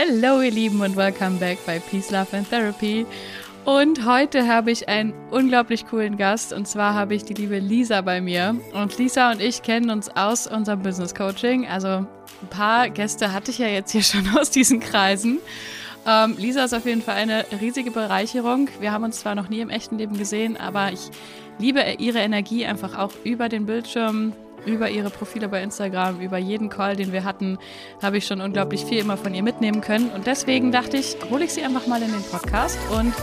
Hello ihr Lieben und welcome back bei Peace, Love and Therapy. Und heute habe ich einen unglaublich coolen Gast und zwar habe ich die liebe Lisa bei mir. Und Lisa und ich kennen uns aus unserem Business Coaching. Also ein paar Gäste hatte ich ja jetzt hier schon aus diesen Kreisen. Ähm, Lisa ist auf jeden Fall eine riesige Bereicherung. Wir haben uns zwar noch nie im echten Leben gesehen, aber ich liebe ihre Energie einfach auch über den Bildschirm über ihre Profile bei Instagram, über jeden Call, den wir hatten, habe ich schon unglaublich viel immer von ihr mitnehmen können. Und deswegen dachte ich, hole ich sie einfach mal in den Podcast und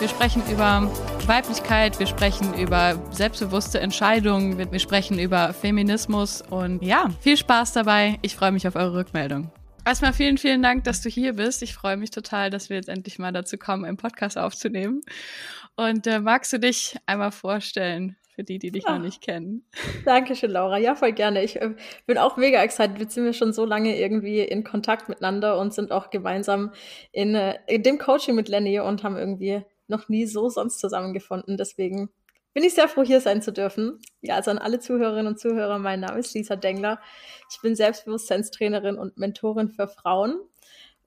wir sprechen über Weiblichkeit, wir sprechen über selbstbewusste Entscheidungen, wir sprechen über Feminismus und ja, viel Spaß dabei. Ich freue mich auf eure Rückmeldung. Erstmal vielen, vielen Dank, dass du hier bist. Ich freue mich total, dass wir jetzt endlich mal dazu kommen, einen Podcast aufzunehmen. Und äh, magst du dich einmal vorstellen? Für die, die dich Ach, noch nicht kennen. Dankeschön, Laura. Ja, voll gerne. Ich äh, bin auch mega excited. Wir sind schon so lange irgendwie in Kontakt miteinander und sind auch gemeinsam in, äh, in dem Coaching mit Lenny und haben irgendwie noch nie so sonst zusammengefunden. Deswegen bin ich sehr froh, hier sein zu dürfen. Ja, also an alle Zuhörerinnen und Zuhörer, mein Name ist Lisa Dengler. Ich bin Selbstbewusstseinstrainerin und Mentorin für Frauen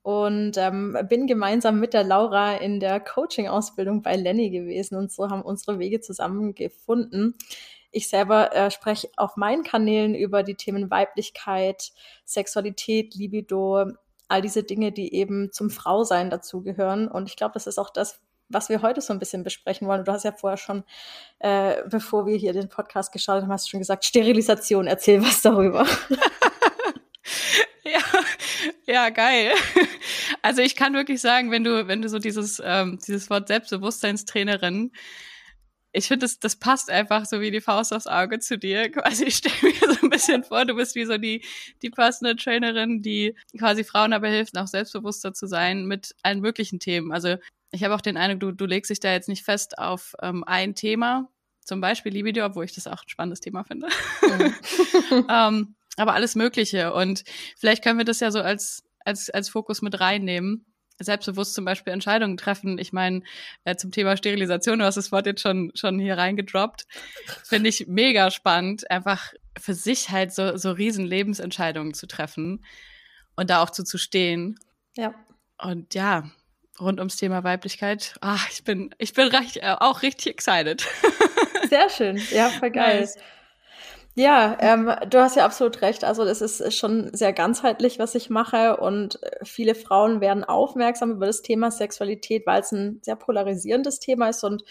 und ähm, bin gemeinsam mit der Laura in der Coaching-Ausbildung bei Lenny gewesen und so haben unsere Wege zusammengefunden. Ich selber äh, spreche auf meinen Kanälen über die Themen Weiblichkeit, Sexualität, Libido, all diese Dinge, die eben zum Frausein dazugehören. Und ich glaube, das ist auch das, was wir heute so ein bisschen besprechen wollen. Du hast ja vorher schon, äh, bevor wir hier den Podcast geschaut haben, hast du schon gesagt, Sterilisation, erzähl was darüber. ja, ja, geil. Also ich kann wirklich sagen, wenn du, wenn du so dieses, ähm, dieses Wort Selbstbewusstseinstrainerin, ich finde, das, das passt einfach so wie die Faust aufs Auge zu dir. Quasi, ich stelle mir so ein bisschen vor, du bist wie so die, die Personal Trainerin, die quasi Frauen dabei hilft, auch selbstbewusster zu sein mit allen möglichen Themen. Also ich habe auch den Eindruck, du, du legst dich da jetzt nicht fest auf ähm, ein Thema, zum Beispiel Libido, obwohl ich das auch ein spannendes Thema finde. Mhm. ähm, aber alles Mögliche. Und vielleicht können wir das ja so als, als, als Fokus mit reinnehmen. Selbstbewusst zum Beispiel Entscheidungen treffen. Ich meine, äh, zum Thema Sterilisation, du hast das Wort jetzt schon, schon hier reingedroppt. Finde ich mega spannend, einfach für sich halt so, so riesen Lebensentscheidungen zu treffen und da auch zu, zu stehen. Ja. Und ja, rund ums Thema Weiblichkeit. Ach, ich bin, ich bin recht, äh, auch richtig excited. Sehr schön. Ja, voll geil. Nice. Ja, ähm, du hast ja absolut recht. Also es ist schon sehr ganzheitlich, was ich mache. Und viele Frauen werden aufmerksam über das Thema Sexualität, weil es ein sehr polarisierendes Thema ist und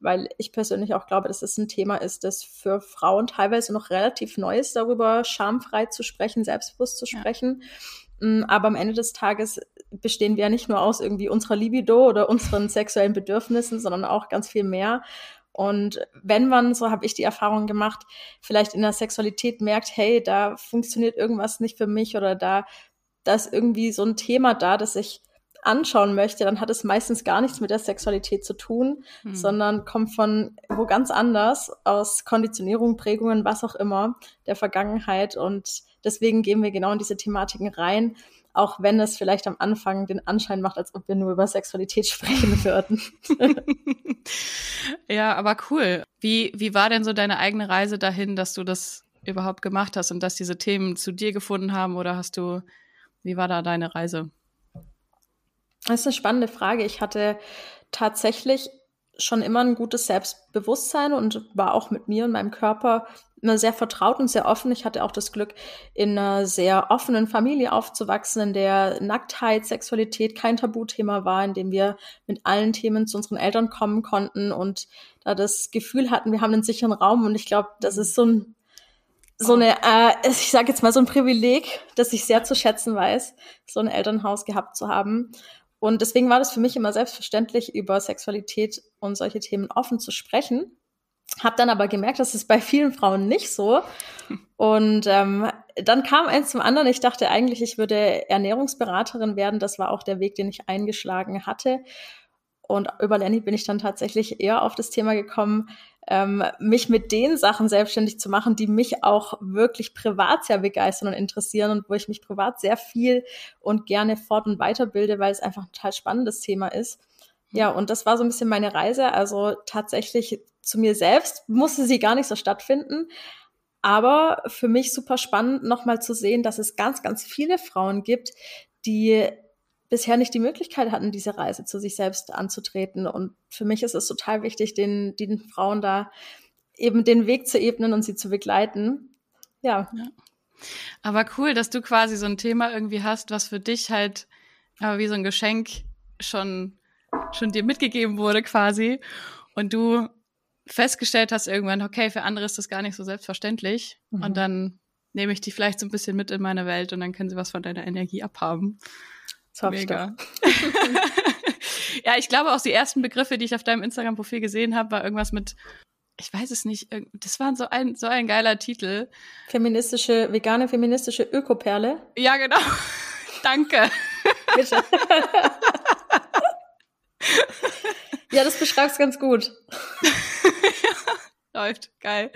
weil ich persönlich auch glaube, dass es ein Thema ist, das für Frauen teilweise noch relativ neu ist, darüber schamfrei zu sprechen, selbstbewusst zu sprechen. Ja. Mm, aber am Ende des Tages bestehen wir ja nicht nur aus irgendwie unserer Libido oder unseren sexuellen Bedürfnissen, sondern auch ganz viel mehr. Und wenn man, so habe ich die Erfahrung gemacht, vielleicht in der Sexualität merkt, hey, da funktioniert irgendwas nicht für mich oder da, da ist irgendwie so ein Thema da, das ich anschauen möchte, dann hat es meistens gar nichts mit der Sexualität zu tun, hm. sondern kommt von wo ganz anders, aus Konditionierung, Prägungen, was auch immer, der Vergangenheit. Und deswegen gehen wir genau in diese Thematiken rein auch wenn es vielleicht am Anfang den Anschein macht, als ob wir nur über Sexualität sprechen würden. ja, aber cool. Wie, wie war denn so deine eigene Reise dahin, dass du das überhaupt gemacht hast und dass diese Themen zu dir gefunden haben oder hast du, wie war da deine Reise? Das ist eine spannende Frage. Ich hatte tatsächlich schon immer ein gutes Selbstbewusstsein und war auch mit mir und meinem Körper immer sehr vertraut und sehr offen. Ich hatte auch das Glück, in einer sehr offenen Familie aufzuwachsen, in der Nacktheit, Sexualität kein Tabuthema war, in dem wir mit allen Themen zu unseren Eltern kommen konnten und da das Gefühl hatten, wir haben einen sicheren Raum. Und ich glaube, das ist so ein so eine, äh, ich sage jetzt mal so ein Privileg, das ich sehr zu schätzen weiß, so ein Elternhaus gehabt zu haben. Und deswegen war das für mich immer selbstverständlich, über Sexualität und solche Themen offen zu sprechen. Hab dann aber gemerkt, das ist bei vielen Frauen nicht so. Und ähm, dann kam eins zum anderen. Ich dachte eigentlich, ich würde Ernährungsberaterin werden. Das war auch der Weg, den ich eingeschlagen hatte. Und über Lenny bin ich dann tatsächlich eher auf das Thema gekommen, ähm, mich mit den Sachen selbstständig zu machen, die mich auch wirklich privat sehr begeistern und interessieren und wo ich mich privat sehr viel und gerne fort- und weiterbilde, weil es einfach ein total spannendes Thema ist. Ja, und das war so ein bisschen meine Reise. Also tatsächlich zu mir selbst musste sie gar nicht so stattfinden. Aber für mich super spannend, nochmal zu sehen, dass es ganz, ganz viele Frauen gibt, die bisher nicht die Möglichkeit hatten, diese Reise zu sich selbst anzutreten. Und für mich ist es total wichtig, den, den Frauen da eben den Weg zu ebnen und sie zu begleiten. Ja. ja. Aber cool, dass du quasi so ein Thema irgendwie hast, was für dich halt aber wie so ein Geschenk schon, schon dir mitgegeben wurde quasi. Und du festgestellt hast irgendwann, okay, für andere ist das gar nicht so selbstverständlich. Mhm. Und dann nehme ich die vielleicht so ein bisschen mit in meine Welt und dann können sie was von deiner Energie abhaben. Mega. ja, ich glaube auch die ersten Begriffe, die ich auf deinem Instagram-Profil gesehen habe, war irgendwas mit, ich weiß es nicht, das war so ein, so ein geiler Titel. Feministische, vegane feministische Ökoperle. Ja, genau. Danke. Ja, das beschreibst ganz gut. Läuft, geil.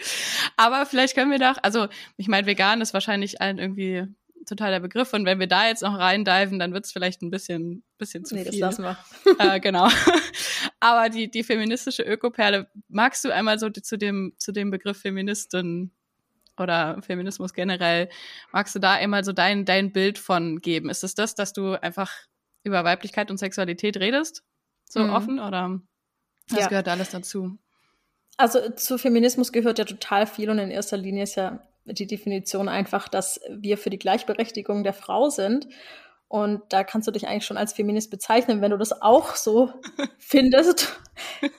Aber vielleicht können wir doch, also ich meine, vegan ist wahrscheinlich allen irgendwie total der Begriff. Und wenn wir da jetzt noch reindiven, dann wird es vielleicht ein bisschen, bisschen zu nee, viel. Das lassen wir. Äh, genau. Aber die, die feministische Ökoperle, magst du einmal so zu dem, zu dem Begriff Feministin oder Feminismus generell, magst du da einmal so dein, dein Bild von geben? Ist es das, dass du einfach über Weiblichkeit und Sexualität redest? So mhm. offen oder das ja. gehört alles dazu? Also zu Feminismus gehört ja total viel und in erster Linie ist ja die Definition einfach, dass wir für die Gleichberechtigung der Frau sind. Und da kannst du dich eigentlich schon als Feminist bezeichnen, wenn du das auch so findest.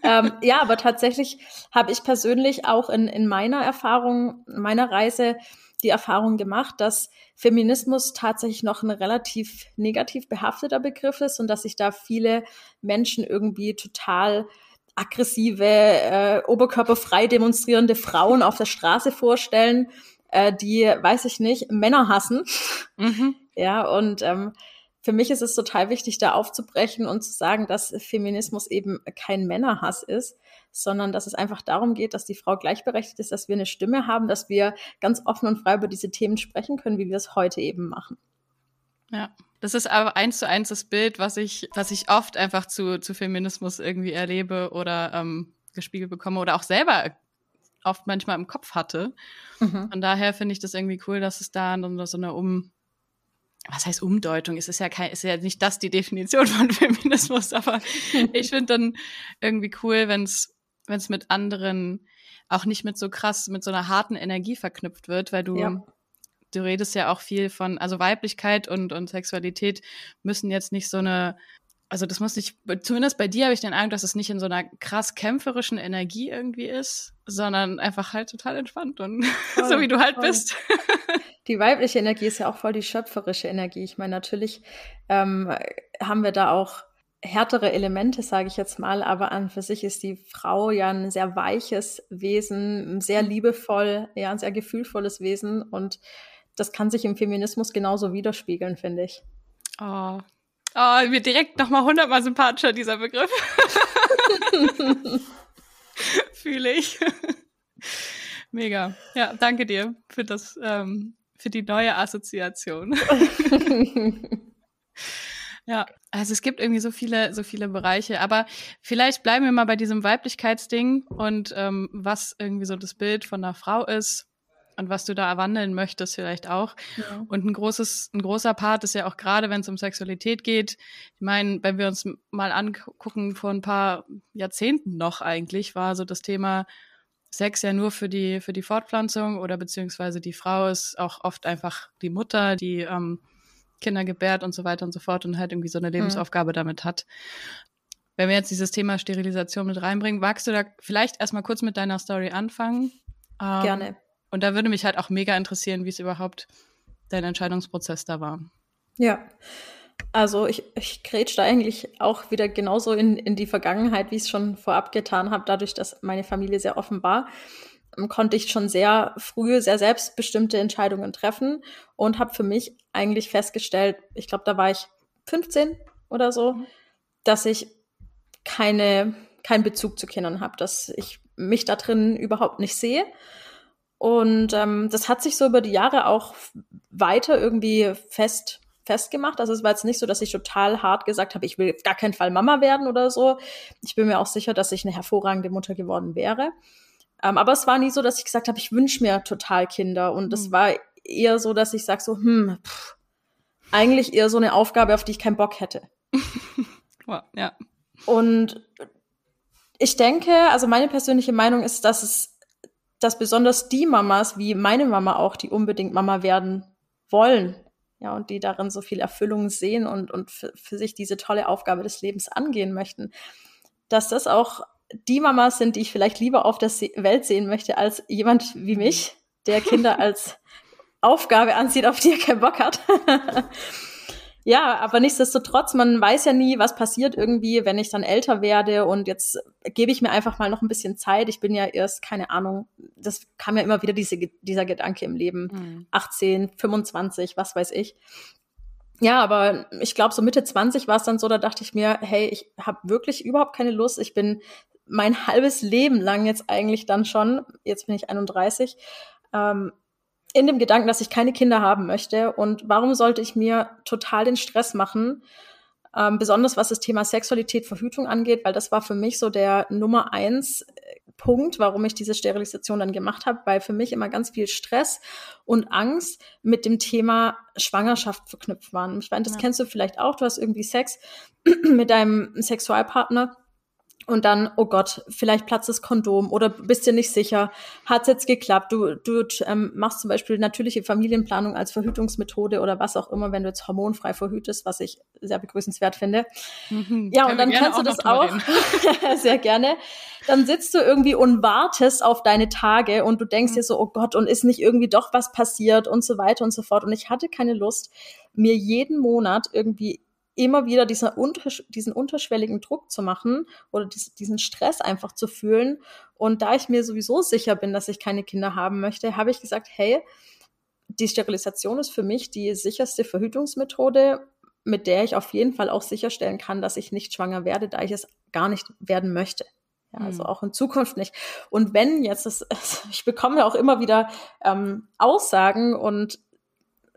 ähm, ja, aber tatsächlich habe ich persönlich auch in, in meiner Erfahrung, meiner Reise die Erfahrung gemacht, dass Feminismus tatsächlich noch ein relativ negativ behafteter Begriff ist und dass sich da viele Menschen irgendwie total aggressive, äh, oberkörperfrei demonstrierende Frauen auf der Straße vorstellen äh, die, weiß ich nicht, Männer hassen. Mhm. Ja, und ähm, für mich ist es total wichtig, da aufzubrechen und zu sagen, dass Feminismus eben kein Männerhass ist, sondern dass es einfach darum geht, dass die Frau gleichberechtigt ist, dass wir eine Stimme haben, dass wir ganz offen und frei über diese Themen sprechen können, wie wir es heute eben machen. Ja, das ist aber eins zu eins das Bild, was ich, was ich oft einfach zu, zu Feminismus irgendwie erlebe oder ähm, gespiegelt bekomme oder auch selber oft manchmal im Kopf hatte. Mhm. Von daher finde ich das irgendwie cool, dass es da so eine Um, was heißt Umdeutung? Es ist ja kein, ist ja nicht das die Definition von Feminismus, aber ich finde dann irgendwie cool, wenn es, wenn es mit anderen auch nicht mit so krass, mit so einer harten Energie verknüpft wird, weil du, ja. du redest ja auch viel von, also Weiblichkeit und, und Sexualität müssen jetzt nicht so eine also das muss nicht, zumindest bei dir habe ich den Eindruck, dass es nicht in so einer krass kämpferischen Energie irgendwie ist, sondern einfach halt total entspannt und voll, so wie du halt voll. bist. Die weibliche Energie ist ja auch voll die schöpferische Energie. Ich meine, natürlich ähm, haben wir da auch härtere Elemente, sage ich jetzt mal, aber an für sich ist die Frau ja ein sehr weiches Wesen, sehr mhm. liebevoll, ja, ein sehr gefühlvolles Wesen und das kann sich im Feminismus genauso widerspiegeln, finde ich. Oh, Oh, mir direkt nochmal hundertmal sympathischer, dieser Begriff. Fühle ich. Mega. Ja, danke dir für das, ähm, für die neue Assoziation. ja, also es gibt irgendwie so viele, so viele Bereiche. Aber vielleicht bleiben wir mal bei diesem Weiblichkeitsding und ähm, was irgendwie so das Bild von einer Frau ist und was du da erwandeln möchtest vielleicht auch. Ja. Und ein großes, ein großer Part ist ja auch gerade, wenn es um Sexualität geht. Ich meine, wenn wir uns mal angucken, vor ein paar Jahrzehnten noch eigentlich, war so das Thema Sex ja nur für die, für die Fortpflanzung oder beziehungsweise die Frau ist auch oft einfach die Mutter, die ähm, Kinder gebärt und so weiter und so fort und halt irgendwie so eine mhm. Lebensaufgabe mhm. damit hat. Wenn wir jetzt dieses Thema Sterilisation mit reinbringen, magst du da vielleicht erstmal kurz mit deiner Story anfangen? Ähm, Gerne. Und da würde mich halt auch mega interessieren, wie es überhaupt dein Entscheidungsprozess da war. Ja. Also ich, ich grätsch da eigentlich auch wieder genauso in, in die Vergangenheit, wie ich es schon vorab getan habe. Dadurch, dass meine Familie sehr offen war, ähm, konnte ich schon sehr früh sehr selbstbestimmte Entscheidungen treffen und habe für mich eigentlich festgestellt, ich glaube, da war ich 15 oder so, mhm. dass ich keine, keinen Bezug zu Kindern habe, dass ich mich da drin überhaupt nicht sehe und ähm, das hat sich so über die Jahre auch weiter irgendwie fest festgemacht. Also es war jetzt nicht so, dass ich total hart gesagt habe, ich will gar keinen Fall Mama werden oder so. Ich bin mir auch sicher, dass ich eine hervorragende Mutter geworden wäre. Ähm, aber es war nie so, dass ich gesagt habe, ich wünsche mir total Kinder. Und es mhm. war eher so, dass ich sage so, hm, pff, eigentlich eher so eine Aufgabe, auf die ich keinen Bock hätte. ja. Und ich denke, also meine persönliche Meinung ist, dass es, dass besonders die Mamas, wie meine Mama auch, die unbedingt Mama werden wollen, ja, und die darin so viel Erfüllung sehen und, und für, für sich diese tolle Aufgabe des Lebens angehen möchten, dass das auch die Mamas sind, die ich vielleicht lieber auf der Welt sehen möchte, als jemand wie mich, der Kinder als Aufgabe ansieht, auf die er keinen Bock hat. ja, aber nichtsdestotrotz, man weiß ja nie, was passiert irgendwie, wenn ich dann älter werde und jetzt gebe ich mir einfach mal noch ein bisschen Zeit. Ich bin ja erst, keine Ahnung, das kam ja immer wieder diese, dieser Gedanke im Leben. Mhm. 18, 25, was weiß ich. Ja, aber ich glaube, so Mitte 20 war es dann so, da dachte ich mir, hey, ich habe wirklich überhaupt keine Lust. Ich bin mein halbes Leben lang jetzt eigentlich dann schon, jetzt bin ich 31, ähm, in dem Gedanken, dass ich keine Kinder haben möchte. Und warum sollte ich mir total den Stress machen? Ähm, besonders was das Thema Sexualität, Verhütung angeht, weil das war für mich so der Nummer eins äh, Punkt, warum ich diese Sterilisation dann gemacht habe, weil für mich immer ganz viel Stress und Angst mit dem Thema Schwangerschaft verknüpft waren. Ich meine, das ja. kennst du vielleicht auch. Du hast irgendwie Sex mit deinem Sexualpartner und dann, oh Gott, vielleicht platzt das Kondom oder bist dir nicht sicher, hat's jetzt geklappt? Du, du ähm, machst zum Beispiel natürliche Familienplanung als Verhütungsmethode oder was auch immer, wenn du jetzt hormonfrei verhütest, was ich sehr begrüßenswert finde. Mhm, ja, und dann kannst du das auch sehr gerne. Dann sitzt du irgendwie und wartest auf deine Tage und du denkst mhm. dir so, oh Gott, und ist nicht irgendwie doch was passiert und so weiter und so fort. Und ich hatte keine Lust, mir jeden Monat irgendwie immer wieder dieser untersch diesen unterschwelligen Druck zu machen oder dies diesen Stress einfach zu fühlen. Und da ich mir sowieso sicher bin, dass ich keine Kinder haben möchte, habe ich gesagt, hey, die Sterilisation ist für mich die sicherste Verhütungsmethode, mit der ich auf jeden Fall auch sicherstellen kann, dass ich nicht schwanger werde, da ich es gar nicht werden möchte. Ja, also hm. auch in Zukunft nicht. Und wenn jetzt, das, ich bekomme auch immer wieder ähm, Aussagen und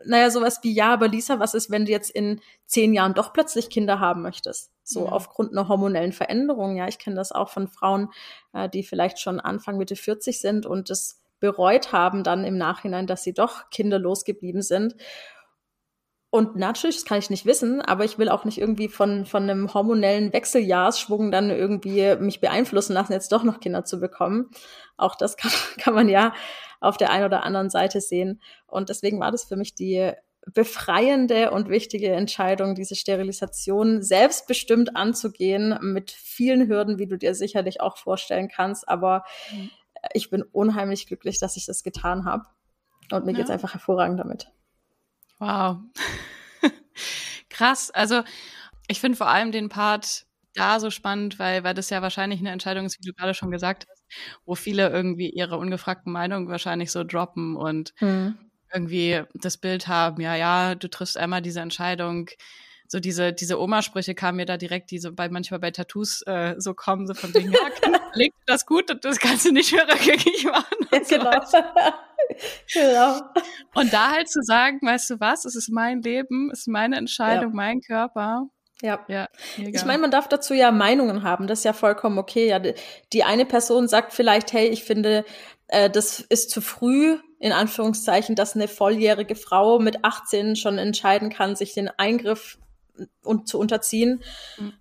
naja, sowas wie, ja, aber Lisa, was ist, wenn du jetzt in zehn Jahren doch plötzlich Kinder haben möchtest? So ja. aufgrund einer hormonellen Veränderung. Ja, ich kenne das auch von Frauen, äh, die vielleicht schon Anfang, Mitte 40 sind und das bereut haben dann im Nachhinein, dass sie doch kinderlos geblieben sind. Und natürlich, das kann ich nicht wissen, aber ich will auch nicht irgendwie von, von einem hormonellen Wechseljahrsschwung dann irgendwie mich beeinflussen lassen, jetzt doch noch Kinder zu bekommen. Auch das kann, kann man ja auf der einen oder anderen Seite sehen. Und deswegen war das für mich die befreiende und wichtige Entscheidung, diese Sterilisation selbstbestimmt anzugehen, mit vielen Hürden, wie du dir sicherlich auch vorstellen kannst. Aber mhm. ich bin unheimlich glücklich, dass ich das getan habe. Und mir ja. geht's einfach hervorragend damit. Wow. Krass. Also ich finde vor allem den Part da so spannend, weil, weil das ja wahrscheinlich eine Entscheidung ist, wie du gerade schon gesagt hast, wo viele irgendwie ihre ungefragten Meinungen wahrscheinlich so droppen und mhm. irgendwie das Bild haben, ja, ja, du triffst einmal diese Entscheidung. So diese, diese Oma-Sprüche kamen mir da direkt, die so bei manchmal bei Tattoos äh, so kommen, so von wegen, ja, leg das gut und das kannst du nicht mehr rückgängig machen. Ja, genau. So genau. Und da halt zu sagen, weißt du was, es ist mein Leben, es ist meine Entscheidung, ja. mein Körper. Ja. ja ich meine, man darf dazu ja Meinungen haben. Das ist ja vollkommen okay. Ja, die eine Person sagt vielleicht, hey, ich finde, äh, das ist zu früh, in Anführungszeichen, dass eine volljährige Frau mit 18 schon entscheiden kann, sich den Eingriff und zu unterziehen. Mhm.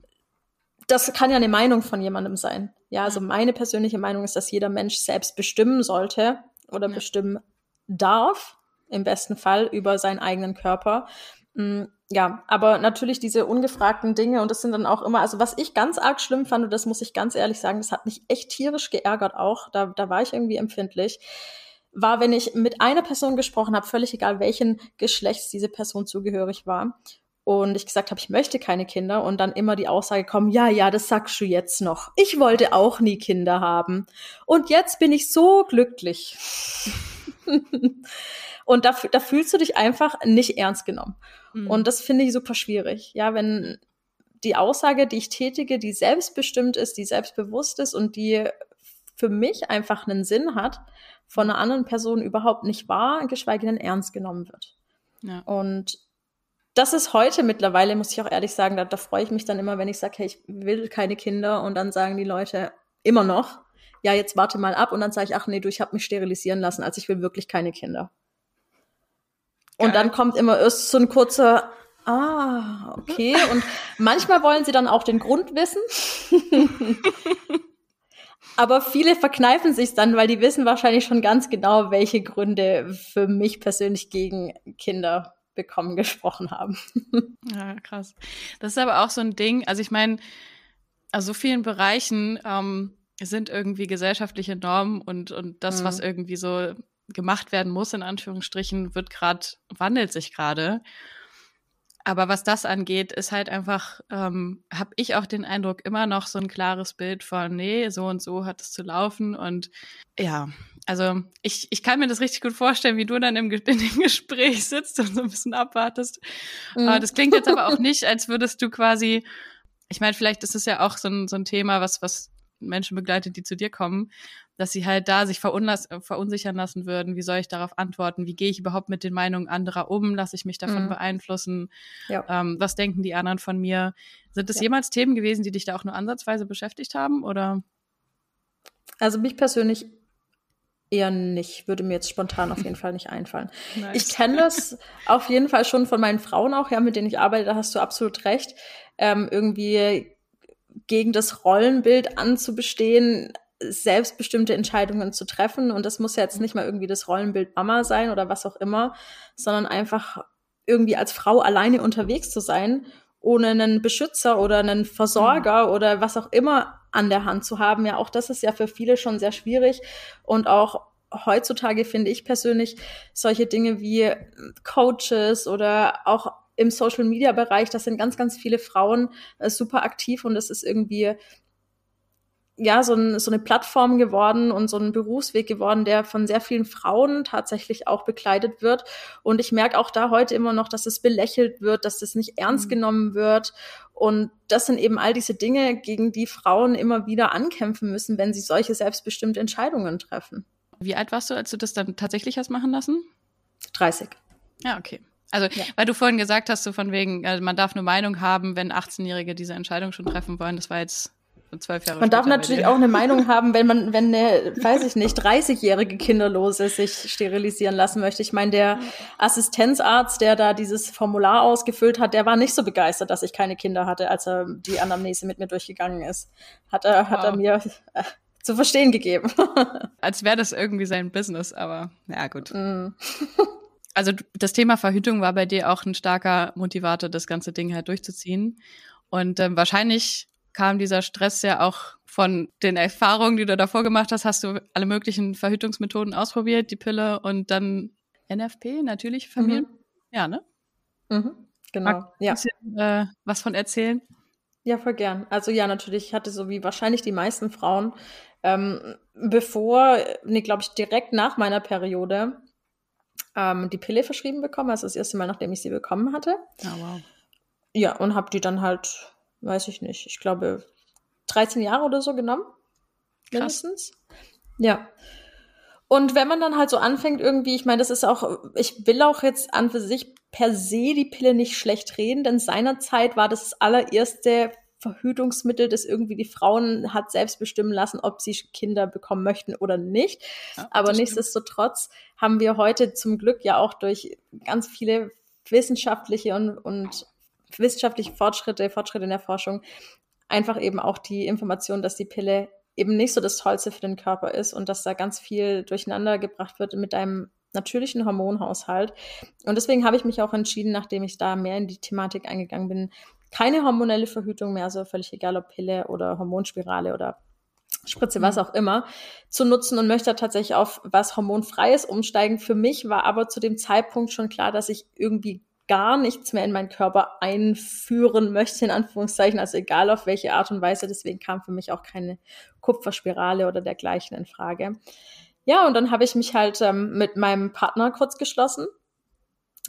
Das kann ja eine Meinung von jemandem sein. Ja, also meine persönliche Meinung ist, dass jeder Mensch selbst bestimmen sollte oder ja. bestimmen darf, im besten Fall, über seinen eigenen Körper. Mm, ja, aber natürlich diese ungefragten Dinge und das sind dann auch immer, also was ich ganz arg schlimm fand, und das muss ich ganz ehrlich sagen, das hat mich echt tierisch geärgert auch, da, da war ich irgendwie empfindlich, war, wenn ich mit einer Person gesprochen habe, völlig egal, welchen Geschlechts diese Person zugehörig war, und ich gesagt habe, ich möchte keine Kinder und dann immer die Aussage kommen, ja, ja, das sagst du jetzt noch. Ich wollte auch nie Kinder haben. Und jetzt bin ich so glücklich. Und da, da fühlst du dich einfach nicht ernst genommen. Mhm. Und das finde ich super schwierig. Ja, wenn die Aussage, die ich tätige, die selbstbestimmt ist, die selbstbewusst ist und die für mich einfach einen Sinn hat, von einer anderen Person überhaupt nicht wahr, geschweige denn ernst genommen wird. Ja. Und das ist heute mittlerweile, muss ich auch ehrlich sagen, da, da freue ich mich dann immer, wenn ich sage, hey, ich will keine Kinder und dann sagen die Leute immer noch, ja, jetzt warte mal ab und dann sage ich, ach nee, du, ich habe mich sterilisieren lassen, also ich will wirklich keine Kinder. Und dann kommt immer erst so ein kurzer Ah, okay. Und manchmal wollen sie dann auch den Grund wissen. Aber viele verkneifen sich dann, weil die wissen wahrscheinlich schon ganz genau, welche Gründe für mich persönlich gegen Kinder bekommen gesprochen haben. Ja, krass. Das ist aber auch so ein Ding. Also ich meine, also so vielen Bereichen ähm, sind irgendwie gesellschaftliche Normen und, und das, mhm. was irgendwie so gemacht werden muss, in Anführungsstrichen, wird gerade, wandelt sich gerade. Aber was das angeht, ist halt einfach, ähm, habe ich auch den Eindruck, immer noch so ein klares Bild von, nee, so und so hat es zu laufen. Und ja, also ich, ich kann mir das richtig gut vorstellen, wie du dann im, in dem Gespräch sitzt und so ein bisschen abwartest. Mhm. Uh, das klingt jetzt aber auch nicht, als würdest du quasi, ich meine, vielleicht ist es ja auch so ein, so ein Thema, was, was Menschen begleitet, die zu dir kommen, dass sie halt da sich verunsichern lassen würden. Wie soll ich darauf antworten? Wie gehe ich überhaupt mit den Meinungen anderer um? Lasse ich mich davon mhm. beeinflussen? Ja. Ähm, was denken die anderen von mir? Sind es ja. jemals Themen gewesen, die dich da auch nur ansatzweise beschäftigt haben? Oder? Also mich persönlich eher nicht, würde mir jetzt spontan auf jeden Fall nicht einfallen. Nice. Ich kenne das auf jeden Fall schon von meinen Frauen auch, ja, mit denen ich arbeite, da hast du absolut recht. Ähm, irgendwie gegen das Rollenbild anzubestehen, selbstbestimmte Entscheidungen zu treffen. Und das muss ja jetzt nicht mal irgendwie das Rollenbild Mama sein oder was auch immer, sondern einfach irgendwie als Frau alleine unterwegs zu sein, ohne einen Beschützer oder einen Versorger mhm. oder was auch immer an der Hand zu haben. Ja, auch das ist ja für viele schon sehr schwierig. Und auch heutzutage finde ich persönlich solche Dinge wie Coaches oder auch im Social Media Bereich, das sind ganz, ganz viele Frauen äh, super aktiv und es ist irgendwie ja, so, ein, so eine Plattform geworden und so ein Berufsweg geworden, der von sehr vielen Frauen tatsächlich auch begleitet wird. Und ich merke auch da heute immer noch, dass es belächelt wird, dass es nicht ernst mhm. genommen wird. Und das sind eben all diese Dinge, gegen die Frauen immer wieder ankämpfen müssen, wenn sie solche selbstbestimmte Entscheidungen treffen. Wie alt warst du, als du das dann tatsächlich hast machen lassen? 30. Ja, okay. Also, ja. weil du vorhin gesagt hast, so von wegen, also man darf eine Meinung haben, wenn 18-Jährige diese Entscheidung schon treffen wollen. Das war jetzt zwölf Jahre Man darf natürlich auch eine Meinung haben, wenn man, wenn eine, weiß ich nicht, 30-jährige Kinderlose sich sterilisieren lassen möchte. Ich meine, der Assistenzarzt, der da dieses Formular ausgefüllt hat, der war nicht so begeistert, dass ich keine Kinder hatte, als er die Anamnese mit mir durchgegangen ist. Hat er, wow. hat er mir äh, zu verstehen gegeben. Als wäre das irgendwie sein Business, aber ja gut. Mm. also das Thema Verhütung war bei dir auch ein starker Motivator, das ganze Ding halt durchzuziehen. Und ähm, wahrscheinlich kam dieser Stress ja auch von den Erfahrungen, die du davor gemacht hast, hast du alle möglichen Verhütungsmethoden ausprobiert, die Pille und dann NFP, natürlich Familien. Mhm. Ja, ne? Mhm, genau. Mag ja. Bisschen, äh, was von erzählen? Ja, voll gern. Also ja, natürlich, ich hatte so wie wahrscheinlich die meisten Frauen, ähm, bevor, nee, glaube ich, direkt nach meiner Periode ähm, die Pille verschrieben bekommen. Also das erste Mal, nachdem ich sie bekommen hatte. Oh, wow. Ja, und habe die dann halt weiß ich nicht, ich glaube 13 Jahre oder so genommen. Mindestens. Ja. Und wenn man dann halt so anfängt, irgendwie, ich meine, das ist auch, ich will auch jetzt an für sich per se die Pille nicht schlecht reden, denn seinerzeit war das, das allererste Verhütungsmittel, das irgendwie die Frauen hat selbst bestimmen lassen, ob sie Kinder bekommen möchten oder nicht. Ja, Aber nichtsdestotrotz haben wir heute zum Glück ja auch durch ganz viele wissenschaftliche und, und wissenschaftliche Fortschritte, Fortschritte in der Forschung, einfach eben auch die Information, dass die Pille eben nicht so das Tollste für den Körper ist und dass da ganz viel durcheinander gebracht wird mit deinem natürlichen Hormonhaushalt. Und deswegen habe ich mich auch entschieden, nachdem ich da mehr in die Thematik eingegangen bin, keine hormonelle Verhütung mehr, also völlig egal ob Pille oder Hormonspirale oder Spritze, was mhm. auch immer, zu nutzen und möchte tatsächlich auf was Hormonfreies umsteigen. Für mich war aber zu dem Zeitpunkt schon klar, dass ich irgendwie gar nichts mehr in meinen Körper einführen möchte, in Anführungszeichen, also egal auf welche Art und Weise. Deswegen kam für mich auch keine Kupferspirale oder dergleichen in Frage. Ja, und dann habe ich mich halt ähm, mit meinem Partner kurz geschlossen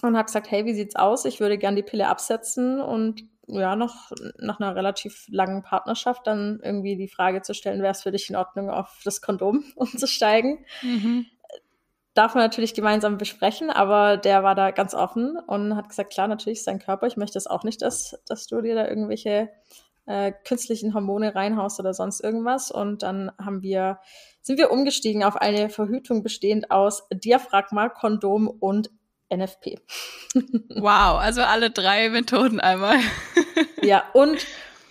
und habe gesagt, hey, wie sieht's aus? Ich würde gern die Pille absetzen und ja, noch nach einer relativ langen Partnerschaft dann irgendwie die Frage zu stellen, wäre es für dich in Ordnung, auf das Kondom umzusteigen? Mhm darf man natürlich gemeinsam besprechen, aber der war da ganz offen und hat gesagt, klar, natürlich ist dein Körper, ich möchte es auch nicht, dass, dass du dir da irgendwelche äh, künstlichen Hormone reinhaust oder sonst irgendwas. Und dann haben wir, sind wir umgestiegen auf eine Verhütung bestehend aus Diaphragma, Kondom und NFP. wow, also alle drei Methoden einmal. ja, und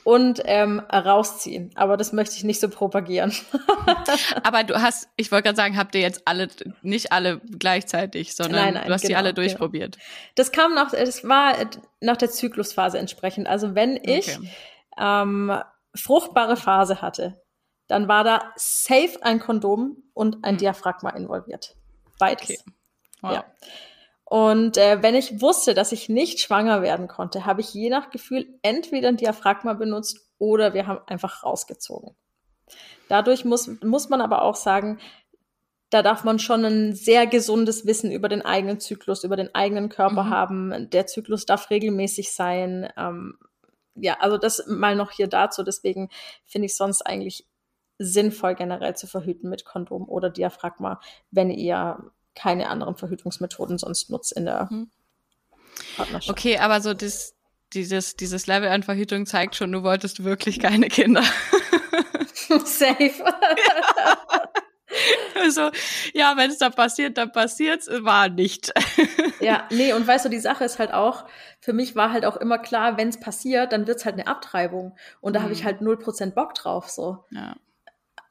und ähm, rausziehen. Aber das möchte ich nicht so propagieren. Aber du hast, ich wollte gerade sagen, habt ihr jetzt alle, nicht alle gleichzeitig, sondern nein, nein, du hast genau, die alle durchprobiert. Genau. Das kam nach, das war nach der Zyklusphase entsprechend. Also wenn ich okay. ähm, fruchtbare Phase hatte, dann war da safe ein Kondom und ein hm. Diaphragma involviert. Beides. Okay. Wow. Ja. Und äh, wenn ich wusste, dass ich nicht schwanger werden konnte, habe ich je nach Gefühl entweder ein Diaphragma benutzt oder wir haben einfach rausgezogen. Dadurch muss, muss man aber auch sagen, da darf man schon ein sehr gesundes Wissen über den eigenen Zyklus, über den eigenen Körper mhm. haben. Der Zyklus darf regelmäßig sein. Ähm, ja, also das mal noch hier dazu. Deswegen finde ich sonst eigentlich sinnvoll, generell zu verhüten mit Kondom oder Diaphragma, wenn ihr keine anderen Verhütungsmethoden sonst nutzt in der mhm. Partnerschaft. Okay, aber so das, dieses, dieses Level an Verhütung zeigt schon, du wolltest wirklich keine Kinder. Safe. ja. Also, ja, wenn es da passiert, dann passiert's, war nicht. ja, nee, und weißt du, die Sache ist halt auch, für mich war halt auch immer klar, wenn es passiert, dann wird's halt eine Abtreibung. Und da mhm. habe ich halt 0% Bock drauf, so. Ja.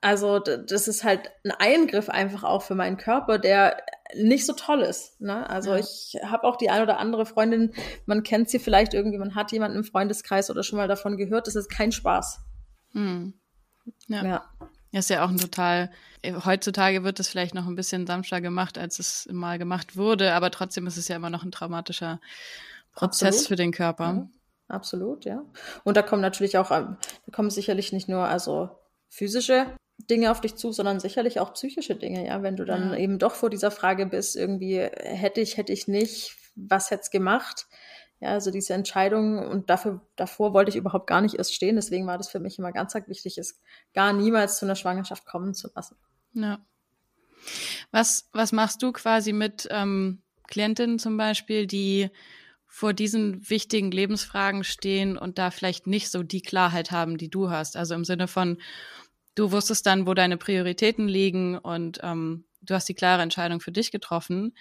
Also das ist halt ein Eingriff einfach auch für meinen Körper, der nicht so toll ist. Ne? Also ja. ich habe auch die ein oder andere Freundin, man kennt sie vielleicht irgendwie, man hat jemanden im Freundeskreis oder schon mal davon gehört, das ist kein Spaß. Hm. Ja. ja. Das ist ja auch ein total, heutzutage wird das vielleicht noch ein bisschen sanfter gemacht, als es mal gemacht wurde, aber trotzdem ist es ja immer noch ein traumatischer Prozess Absolut. für den Körper. Ja. Absolut, ja. Und da kommen natürlich auch, da kommen sicherlich nicht nur also physische Dinge auf dich zu, sondern sicherlich auch psychische Dinge, ja. Wenn du dann ja. eben doch vor dieser Frage bist, irgendwie hätte ich, hätte ich nicht, was hätte gemacht? Ja, also diese Entscheidung und dafür, davor wollte ich überhaupt gar nicht erst stehen. Deswegen war das für mich immer ganz, ganz wichtig, es gar niemals zu einer Schwangerschaft kommen zu lassen. Ja. Was, was machst du quasi mit ähm, Klientinnen zum Beispiel, die vor diesen wichtigen Lebensfragen stehen und da vielleicht nicht so die Klarheit haben, die du hast? Also im Sinne von, du wusstest dann, wo deine Prioritäten liegen und ähm, du hast die klare Entscheidung für dich getroffen.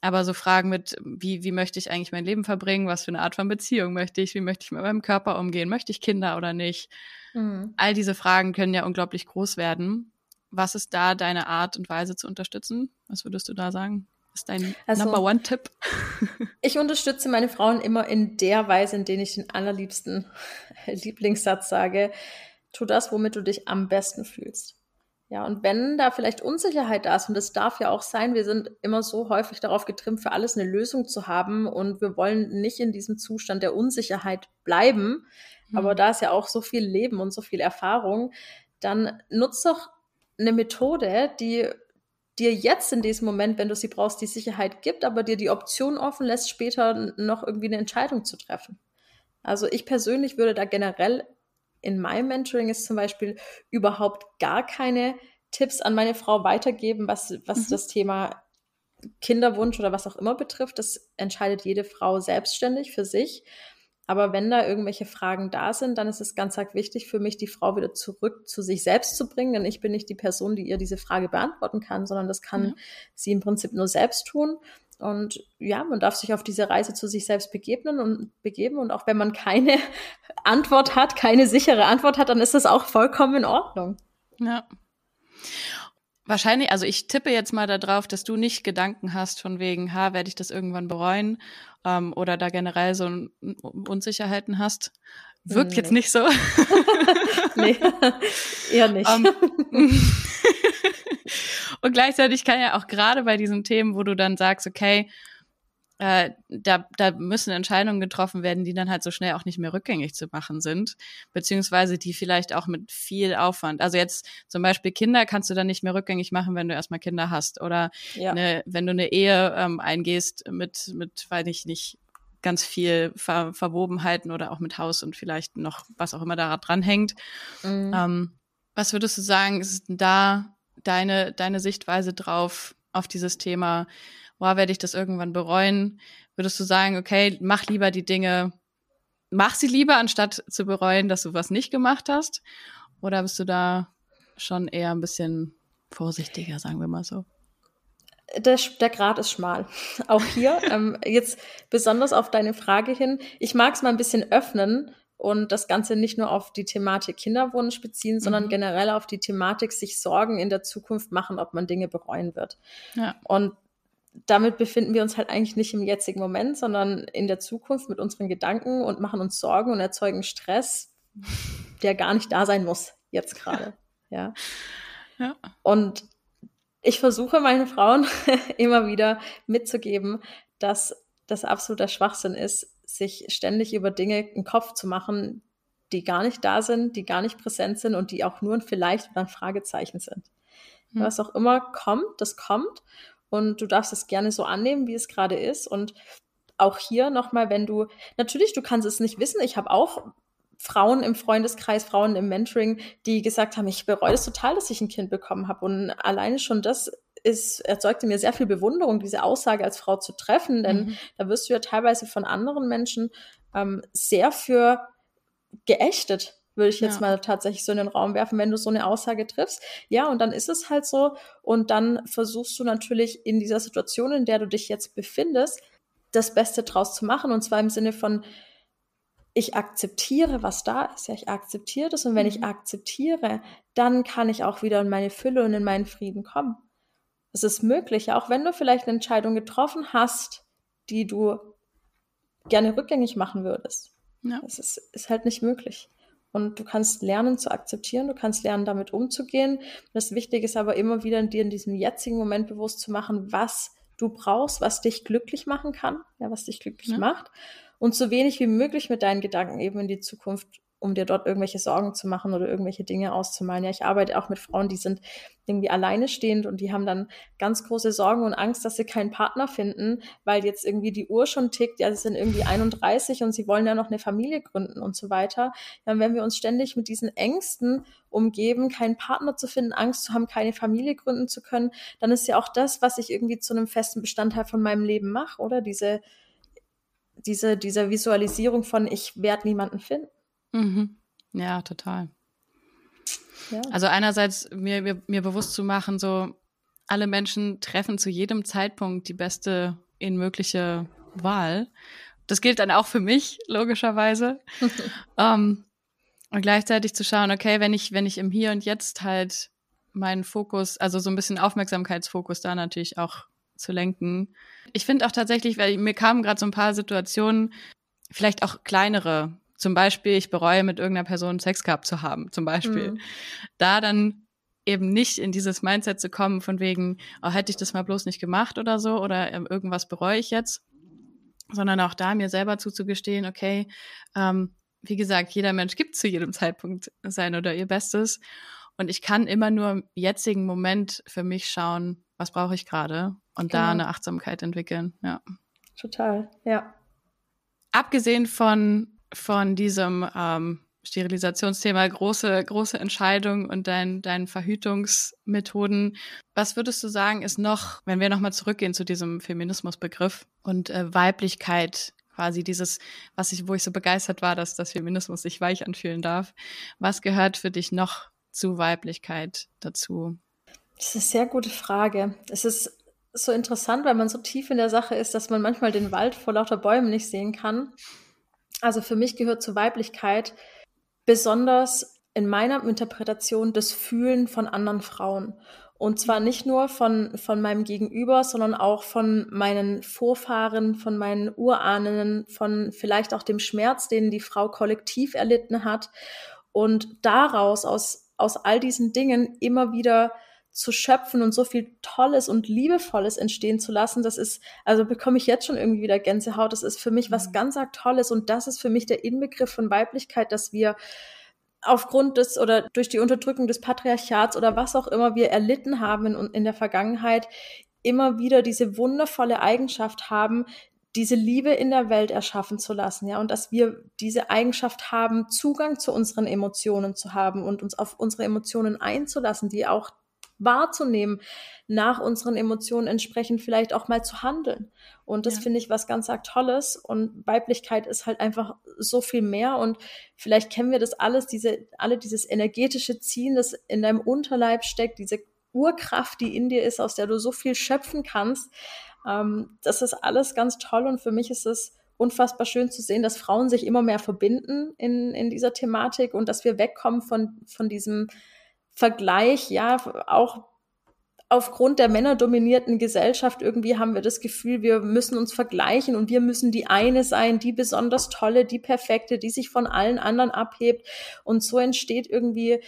Aber so Fragen mit, wie, wie möchte ich eigentlich mein Leben verbringen? Was für eine Art von Beziehung möchte ich? Wie möchte ich mit meinem Körper umgehen? Möchte ich Kinder oder nicht? Mhm. All diese Fragen können ja unglaublich groß werden. Was ist da deine Art und Weise zu unterstützen? Was würdest du da sagen? Ist dein also, Number One Tipp? ich unterstütze meine Frauen immer in der Weise, in der ich den allerliebsten Lieblingssatz sage tu das, womit du dich am besten fühlst. Ja, und wenn da vielleicht Unsicherheit da ist, und das darf ja auch sein, wir sind immer so häufig darauf getrimmt, für alles eine Lösung zu haben und wir wollen nicht in diesem Zustand der Unsicherheit bleiben, mhm. aber da ist ja auch so viel Leben und so viel Erfahrung, dann nutz doch eine Methode, die dir jetzt in diesem Moment, wenn du sie brauchst, die Sicherheit gibt, aber dir die Option offen lässt, später noch irgendwie eine Entscheidung zu treffen. Also ich persönlich würde da generell in meinem Mentoring ist zum Beispiel überhaupt gar keine Tipps an meine Frau weitergeben, was, was mhm. das Thema Kinderwunsch oder was auch immer betrifft. Das entscheidet jede Frau selbstständig für sich. Aber wenn da irgendwelche Fragen da sind, dann ist es ganz arg wichtig für mich, die Frau wieder zurück zu sich selbst zu bringen. Denn ich bin nicht die Person, die ihr diese Frage beantworten kann, sondern das kann mhm. sie im Prinzip nur selbst tun. Und ja, man darf sich auf diese Reise zu sich selbst begegnen und begeben. Und auch wenn man keine Antwort hat, keine sichere Antwort hat, dann ist das auch vollkommen in Ordnung. Ja. Wahrscheinlich, also ich tippe jetzt mal darauf, dass du nicht Gedanken hast von wegen, ha, werde ich das irgendwann bereuen ähm, oder da generell so Unsicherheiten hast. Wirkt nee. jetzt nicht so. nee, eher nicht. Um, ähm, und gleichzeitig kann ja auch gerade bei diesen Themen, wo du dann sagst, okay, äh, da, da müssen Entscheidungen getroffen werden, die dann halt so schnell auch nicht mehr rückgängig zu machen sind, beziehungsweise die vielleicht auch mit viel Aufwand. Also jetzt zum Beispiel Kinder kannst du dann nicht mehr rückgängig machen, wenn du erstmal Kinder hast oder ja. eine, wenn du eine Ehe ähm, eingehst mit, mit, weiß ich nicht, ganz viel Ver Verwobenheiten oder auch mit Haus und vielleicht noch was auch immer da dran hängt. Mhm. Ähm, was würdest du sagen, ist da deine, deine Sichtweise drauf, auf dieses Thema, boah, werde ich das irgendwann bereuen? Würdest du sagen, okay, mach lieber die Dinge, mach sie lieber, anstatt zu bereuen, dass du was nicht gemacht hast? Oder bist du da schon eher ein bisschen vorsichtiger, sagen wir mal so? der, der Grad ist schmal. Auch hier, ähm, jetzt besonders auf deine Frage hin. Ich mag es mal ein bisschen öffnen und das Ganze nicht nur auf die Thematik Kinderwunsch beziehen, sondern mhm. generell auf die Thematik sich Sorgen in der Zukunft machen, ob man Dinge bereuen wird. Ja. Und damit befinden wir uns halt eigentlich nicht im jetzigen Moment, sondern in der Zukunft mit unseren Gedanken und machen uns Sorgen und erzeugen Stress, der gar nicht da sein muss, jetzt gerade. Ja. ja. Und ich versuche meinen Frauen immer wieder mitzugeben, dass das absoluter Schwachsinn ist, sich ständig über Dinge im Kopf zu machen, die gar nicht da sind, die gar nicht präsent sind und die auch nur ein Vielleicht oder ein Fragezeichen sind. Mhm. Was auch immer kommt, das kommt und du darfst es gerne so annehmen, wie es gerade ist und auch hier nochmal, wenn du, natürlich, du kannst es nicht wissen. Ich habe auch Frauen im Freundeskreis, Frauen im Mentoring, die gesagt haben, ich bereue es total, dass ich ein Kind bekommen habe. Und alleine schon das ist, erzeugte mir sehr viel Bewunderung, diese Aussage als Frau zu treffen, denn mhm. da wirst du ja teilweise von anderen Menschen ähm, sehr für geächtet, würde ich jetzt ja. mal tatsächlich so in den Raum werfen, wenn du so eine Aussage triffst. Ja, und dann ist es halt so. Und dann versuchst du natürlich in dieser Situation, in der du dich jetzt befindest, das Beste draus zu machen. Und zwar im Sinne von, ich akzeptiere, was da ist. Ja, ich akzeptiere das. Und wenn ich mhm. akzeptiere, dann kann ich auch wieder in meine Fülle und in meinen Frieden kommen. Es ist möglich, auch wenn du vielleicht eine Entscheidung getroffen hast, die du gerne rückgängig machen würdest. Ja. Es ist, ist halt nicht möglich. Und du kannst lernen zu akzeptieren, du kannst lernen, damit umzugehen. Das Wichtige ist aber immer wieder dir in diesem jetzigen Moment bewusst zu machen, was du brauchst, was dich glücklich machen kann, ja, was dich glücklich ja. macht und so wenig wie möglich mit deinen Gedanken eben in die Zukunft, um dir dort irgendwelche Sorgen zu machen oder irgendwelche Dinge auszumalen. Ja, ich arbeite auch mit Frauen, die sind irgendwie alleine stehend und die haben dann ganz große Sorgen und Angst, dass sie keinen Partner finden, weil jetzt irgendwie die Uhr schon tickt, ja, sie sind irgendwie 31 und sie wollen ja noch eine Familie gründen und so weiter. Ja, und wenn wir uns ständig mit diesen Ängsten umgeben, keinen Partner zu finden, Angst zu haben, keine Familie gründen zu können, dann ist ja auch das, was ich irgendwie zu einem festen Bestandteil von meinem Leben mache, oder? Diese, diese, diese Visualisierung von, ich werde niemanden finden. Mhm. Ja, total. Ja. Also einerseits mir, mir, mir bewusst zu machen, so alle Menschen treffen zu jedem Zeitpunkt die beste in mögliche Wahl. Das gilt dann auch für mich, logischerweise. um, ähm, und gleichzeitig zu schauen, okay, wenn ich, wenn ich im Hier und Jetzt halt meinen Fokus, also so ein bisschen Aufmerksamkeitsfokus da natürlich auch zu lenken. Ich finde auch tatsächlich, weil mir kamen gerade so ein paar Situationen, vielleicht auch kleinere. Zum Beispiel, ich bereue, mit irgendeiner Person Sex gehabt zu haben, zum Beispiel. Mhm. Da dann eben nicht in dieses Mindset zu kommen, von wegen, oh, hätte ich das mal bloß nicht gemacht oder so, oder ähm, irgendwas bereue ich jetzt, sondern auch da mir selber zuzugestehen, okay, ähm, wie gesagt, jeder Mensch gibt zu jedem Zeitpunkt sein oder ihr Bestes. Und ich kann immer nur im jetzigen Moment für mich schauen, was brauche ich gerade und genau. da eine Achtsamkeit entwickeln. Ja. Total, ja. Abgesehen von, von diesem ähm, Sterilisationsthema, große, große Entscheidung und dein, deinen Verhütungsmethoden. Was würdest du sagen, ist noch, wenn wir nochmal zurückgehen zu diesem Feminismusbegriff und äh, Weiblichkeit, quasi dieses, was ich, wo ich so begeistert war, dass das Feminismus sich weich anfühlen darf. Was gehört für dich noch zu Weiblichkeit dazu? Das ist eine sehr gute Frage. Es ist so interessant, weil man so tief in der Sache ist, dass man manchmal den Wald vor lauter Bäumen nicht sehen kann. Also für mich gehört zur Weiblichkeit besonders in meiner Interpretation das Fühlen von anderen Frauen. Und zwar nicht nur von, von meinem Gegenüber, sondern auch von meinen Vorfahren, von meinen Urahnen, von vielleicht auch dem Schmerz, den die Frau kollektiv erlitten hat. Und daraus, aus, aus all diesen Dingen immer wieder zu schöpfen und so viel Tolles und Liebevolles entstehen zu lassen, das ist, also bekomme ich jetzt schon irgendwie wieder Gänsehaut. Das ist für mich was mhm. ganz arg Tolles und das ist für mich der Inbegriff von Weiblichkeit, dass wir aufgrund des oder durch die Unterdrückung des Patriarchats oder was auch immer wir erlitten haben in, in der Vergangenheit, immer wieder diese wundervolle Eigenschaft haben, diese Liebe in der Welt erschaffen zu lassen, ja, und dass wir diese Eigenschaft haben, Zugang zu unseren Emotionen zu haben und uns auf unsere Emotionen einzulassen, die auch wahrzunehmen, nach unseren Emotionen entsprechend vielleicht auch mal zu handeln. Und das ja. finde ich was ganz Tolles. Und Weiblichkeit ist halt einfach so viel mehr. Und vielleicht kennen wir das alles, diese, alle dieses energetische Ziehen, das in deinem Unterleib steckt, diese Urkraft, die in dir ist, aus der du so viel schöpfen kannst. Ähm, das ist alles ganz toll und für mich ist es unfassbar schön zu sehen, dass Frauen sich immer mehr verbinden in, in dieser Thematik und dass wir wegkommen von, von diesem Vergleich, ja, auch aufgrund der männerdominierten Gesellschaft irgendwie haben wir das Gefühl, wir müssen uns vergleichen und wir müssen die eine sein, die besonders tolle, die perfekte, die sich von allen anderen abhebt. Und so entsteht irgendwie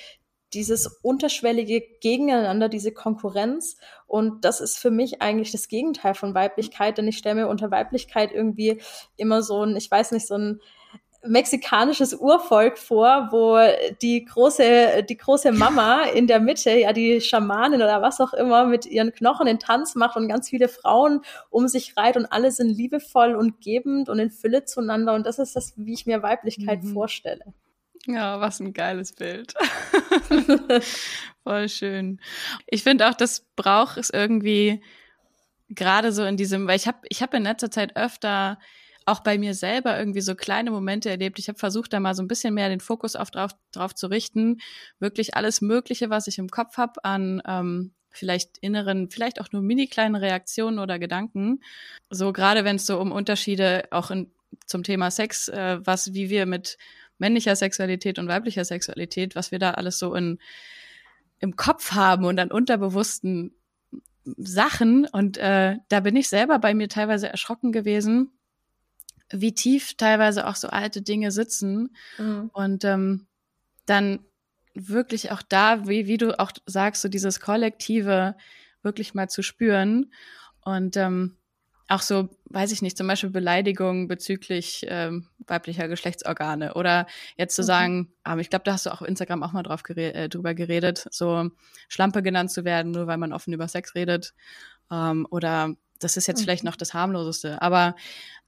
dieses unterschwellige Gegeneinander, diese Konkurrenz. Und das ist für mich eigentlich das Gegenteil von Weiblichkeit, denn ich stelle mir unter Weiblichkeit irgendwie immer so ein, ich weiß nicht, so ein mexikanisches Urvolk vor, wo die große, die große Mama in der Mitte, ja, die Schamanin oder was auch immer, mit ihren Knochen den Tanz macht und ganz viele Frauen um sich reiht und alle sind liebevoll und gebend und in Fülle zueinander. Und das ist das, wie ich mir Weiblichkeit mhm. vorstelle. Ja, was ein geiles Bild. Voll schön. Ich finde auch, das braucht es irgendwie gerade so in diesem, weil ich habe ich hab in letzter Zeit öfter auch bei mir selber irgendwie so kleine Momente erlebt. Ich habe versucht, da mal so ein bisschen mehr den Fokus auf drauf, drauf zu richten. Wirklich alles Mögliche, was ich im Kopf habe an ähm, vielleicht inneren, vielleicht auch nur mini kleinen Reaktionen oder Gedanken. So gerade wenn es so um Unterschiede auch in, zum Thema Sex, äh, was wie wir mit männlicher Sexualität und weiblicher Sexualität, was wir da alles so in, im Kopf haben und an unterbewussten Sachen. Und äh, da bin ich selber bei mir teilweise erschrocken gewesen, wie tief teilweise auch so alte Dinge sitzen. Mhm. Und ähm, dann wirklich auch da, wie, wie du auch sagst, so dieses Kollektive wirklich mal zu spüren. Und ähm, auch so, weiß ich nicht, zum Beispiel Beleidigungen bezüglich ähm, weiblicher Geschlechtsorgane oder jetzt zu mhm. sagen, aber ich glaube, da hast du auch auf Instagram auch mal drauf gere äh, drüber geredet, so Schlampe genannt zu werden, nur weil man offen über Sex redet ähm, oder das ist jetzt mhm. vielleicht noch das harmloseste, aber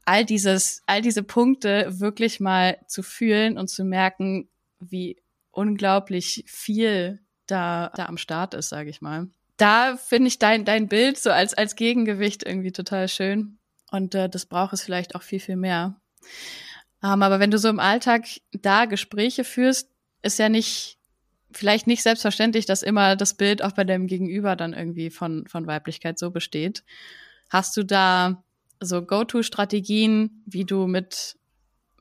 all dieses, all diese Punkte wirklich mal zu fühlen und zu merken, wie unglaublich viel da, da am Start ist, sage ich mal da finde ich dein, dein Bild so als, als Gegengewicht irgendwie total schön. Und äh, das braucht es vielleicht auch viel, viel mehr. Ähm, aber wenn du so im Alltag da Gespräche führst, ist ja nicht, vielleicht nicht selbstverständlich, dass immer das Bild auch bei deinem Gegenüber dann irgendwie von, von Weiblichkeit so besteht. Hast du da so Go-To-Strategien, wie du mit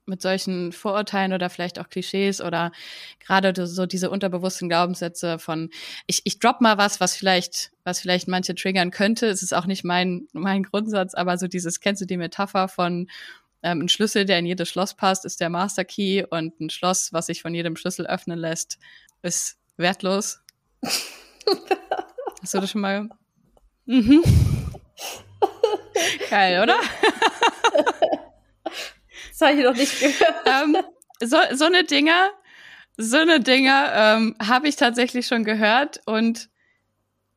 mit solchen Vorurteilen oder vielleicht auch Klischees oder gerade so diese unterbewussten Glaubenssätze von ich, ich drop mal was, was vielleicht, was vielleicht manche triggern könnte. Es ist auch nicht mein, mein Grundsatz, aber so dieses, kennst du die Metapher von ähm, ein Schlüssel, der in jedes Schloss passt, ist der Master Key und ein Schloss, was sich von jedem Schlüssel öffnen lässt, ist wertlos. Hast du das schon mal? Mhm. Geil, oder? Das habe ich noch nicht gehört. ähm, so, so eine Dinger, so eine Dinger ähm, habe ich tatsächlich schon gehört und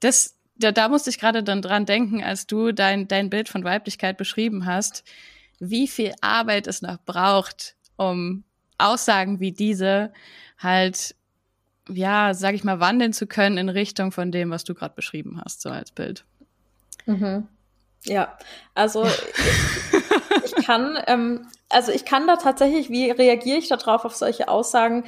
das, da, da musste ich gerade dann dran denken, als du dein, dein Bild von Weiblichkeit beschrieben hast, wie viel Arbeit es noch braucht, um Aussagen wie diese halt, ja, sag ich mal, wandeln zu können in Richtung von dem, was du gerade beschrieben hast, so als Bild. Mhm. Ja, also ich, ich kann ähm, also ich kann da tatsächlich, wie reagiere ich darauf auf solche Aussagen,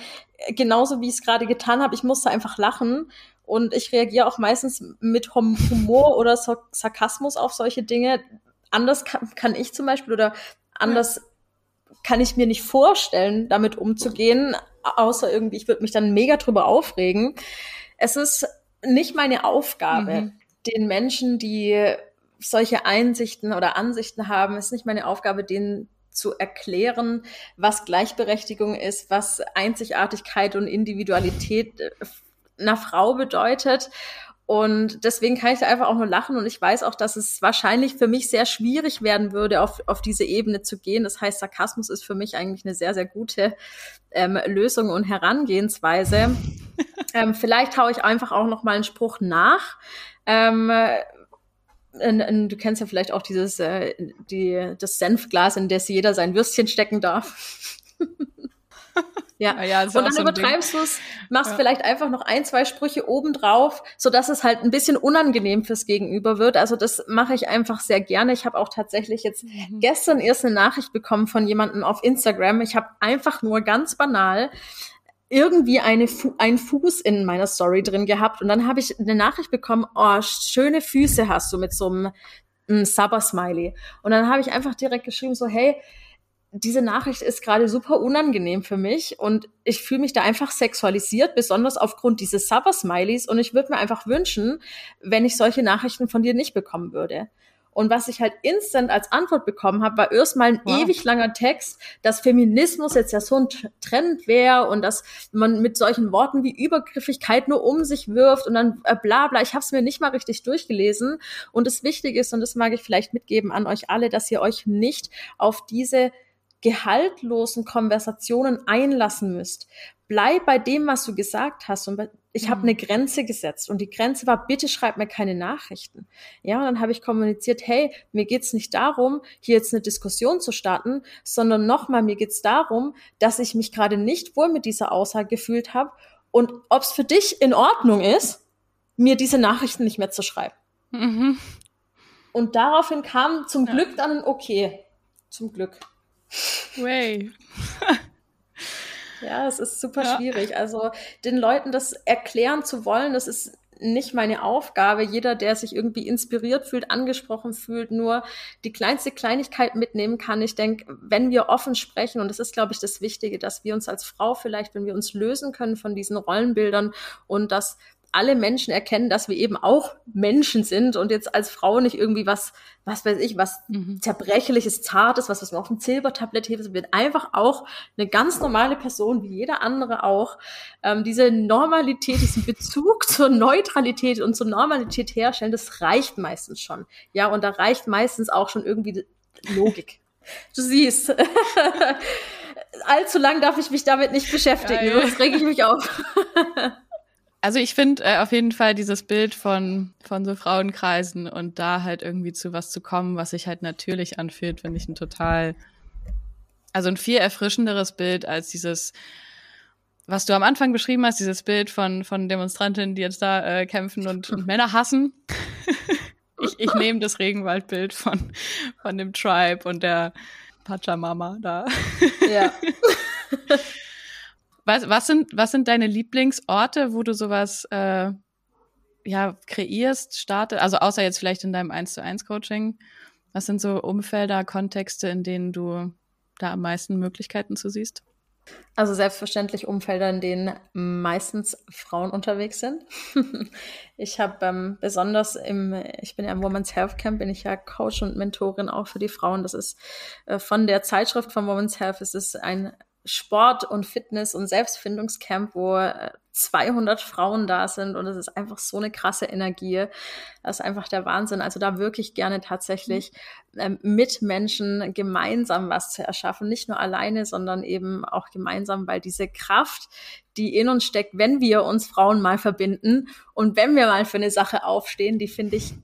genauso wie ich es gerade getan habe. Ich musste einfach lachen und ich reagiere auch meistens mit Humor oder Sarkasmus auf solche Dinge. Anders kann, kann ich zum Beispiel oder anders kann ich mir nicht vorstellen, damit umzugehen, außer irgendwie, ich würde mich dann mega drüber aufregen. Es ist nicht meine Aufgabe, mhm. Den Menschen, die solche Einsichten oder Ansichten haben, ist nicht meine Aufgabe, denen zu erklären, was Gleichberechtigung ist, was Einzigartigkeit und Individualität äh, einer Frau bedeutet. Und deswegen kann ich da einfach auch nur lachen. Und ich weiß auch, dass es wahrscheinlich für mich sehr schwierig werden würde, auf, auf diese Ebene zu gehen. Das heißt, Sarkasmus ist für mich eigentlich eine sehr, sehr gute ähm, Lösung und Herangehensweise. ähm, vielleicht haue ich einfach auch noch mal einen Spruch nach. Ähm, du kennst ja vielleicht auch dieses, äh, die, das Senfglas, in das jeder sein Würstchen stecken darf. ja. ja, ja und dann so übertreibst du es, machst ja. vielleicht einfach noch ein, zwei Sprüche obendrauf, so dass es halt ein bisschen unangenehm fürs Gegenüber wird. Also das mache ich einfach sehr gerne. Ich habe auch tatsächlich jetzt mhm. gestern erst eine Nachricht bekommen von jemandem auf Instagram. Ich habe einfach nur ganz banal irgendwie eine Fu einen Fuß in meiner Story drin gehabt und dann habe ich eine Nachricht bekommen, oh, schöne Füße hast du mit so einem, einem Sabber-Smiley. Und dann habe ich einfach direkt geschrieben, so, hey, diese Nachricht ist gerade super unangenehm für mich und ich fühle mich da einfach sexualisiert, besonders aufgrund dieses Sabber-Smileys und ich würde mir einfach wünschen, wenn ich solche Nachrichten von dir nicht bekommen würde. Und was ich halt instant als Antwort bekommen habe, war erstmal ein wow. ewig langer Text, dass Feminismus jetzt ja so ein Trend wäre und dass man mit solchen Worten wie Übergriffigkeit nur um sich wirft und dann äh, bla bla. Ich habe es mir nicht mal richtig durchgelesen. Und das Wichtige ist, und das mag ich vielleicht mitgeben an euch alle, dass ihr euch nicht auf diese gehaltlosen Konversationen einlassen müsst. Bleib bei dem, was du gesagt hast. Und ich habe mhm. eine Grenze gesetzt. Und die Grenze war, bitte schreib mir keine Nachrichten. Ja, und dann habe ich kommuniziert, hey, mir geht's nicht darum, hier jetzt eine Diskussion zu starten, sondern nochmal, mir geht's darum, dass ich mich gerade nicht wohl mit dieser Aussage gefühlt habe. Und ob es für dich in Ordnung ist, mir diese Nachrichten nicht mehr zu schreiben. Mhm. Und daraufhin kam zum ja. Glück dann ein Okay. Zum Glück. Way. ja, es ist super ja. schwierig. Also den Leuten das erklären zu wollen, das ist nicht meine Aufgabe. Jeder, der sich irgendwie inspiriert fühlt, angesprochen fühlt, nur die kleinste Kleinigkeit mitnehmen kann. Ich denke, wenn wir offen sprechen, und das ist, glaube ich, das Wichtige, dass wir uns als Frau vielleicht, wenn wir uns lösen können von diesen Rollenbildern und dass alle Menschen erkennen, dass wir eben auch Menschen sind und jetzt als Frau nicht irgendwie was, was weiß ich, was mhm. zerbrechliches, zartes, was, was man auf dem Silbertablett hebt, sondern einfach auch eine ganz normale Person, wie jeder andere auch, ähm, diese Normalität, diesen Bezug zur Neutralität und zur Normalität herstellen, das reicht meistens schon. Ja, und da reicht meistens auch schon irgendwie Logik. du siehst. Allzu lang darf ich mich damit nicht beschäftigen, ja, ja. sonst rege ich mich auf. Also ich finde äh, auf jeden Fall dieses Bild von, von so Frauenkreisen und da halt irgendwie zu was zu kommen, was sich halt natürlich anfühlt, finde ich ein total, also ein viel erfrischenderes Bild als dieses, was du am Anfang beschrieben hast, dieses Bild von, von Demonstrantinnen, die jetzt da äh, kämpfen und, und Männer hassen. ich ich nehme das Regenwaldbild von, von dem Tribe und der Pachamama da. Ja. Was, was, sind, was sind deine Lieblingsorte, wo du sowas äh, ja, kreierst, startest? Also außer jetzt vielleicht in deinem 1 zu 1 Coaching. Was sind so Umfelder, Kontexte, in denen du da am meisten Möglichkeiten zu siehst? Also selbstverständlich Umfelder, in denen meistens Frauen unterwegs sind. ich habe ähm, besonders im, ich bin ja im Women's Health Camp, bin ich ja Coach und Mentorin auch für die Frauen. Das ist äh, von der Zeitschrift von Women's Health, es ist ein Sport- und Fitness- und Selbstfindungscamp, wo 200 äh, Frauen da sind und es ist einfach so eine krasse Energie. Das ist einfach der Wahnsinn. Also da wirklich gerne tatsächlich ähm, mit Menschen gemeinsam was zu erschaffen. Nicht nur alleine, sondern eben auch gemeinsam, weil diese Kraft, die in uns steckt, wenn wir uns Frauen mal verbinden und wenn wir mal für eine Sache aufstehen, die finde ich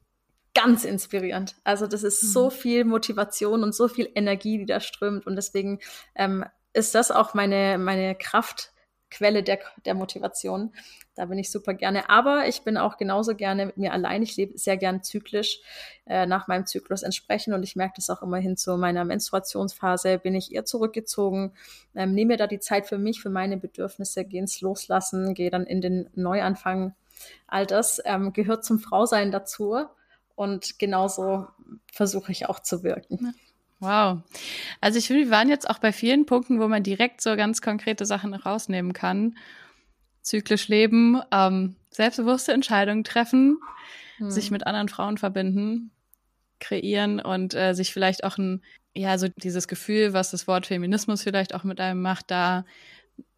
ganz inspirierend. Also das ist so mhm. viel Motivation und so viel Energie, die da strömt. Und deswegen ähm, ist das auch meine, meine Kraftquelle der, der Motivation. Da bin ich super gerne. Aber ich bin auch genauso gerne mit mir allein. Ich lebe sehr gern zyklisch äh, nach meinem Zyklus entsprechend und ich merke das auch immerhin zu meiner Menstruationsphase. Bin ich eher zurückgezogen, ähm, nehme mir da die Zeit für mich, für meine Bedürfnisse, gehe ins Loslassen, gehe dann in den Neuanfang. All das ähm, gehört zum Frausein dazu und genauso versuche ich auch zu wirken. Wow. Also ich finde, wir waren jetzt auch bei vielen Punkten, wo man direkt so ganz konkrete Sachen rausnehmen kann. Zyklisch leben, ähm, selbstbewusste Entscheidungen treffen, hm. sich mit anderen Frauen verbinden, kreieren und äh, sich vielleicht auch ein, ja, so dieses Gefühl, was das Wort Feminismus vielleicht auch mit einem macht, da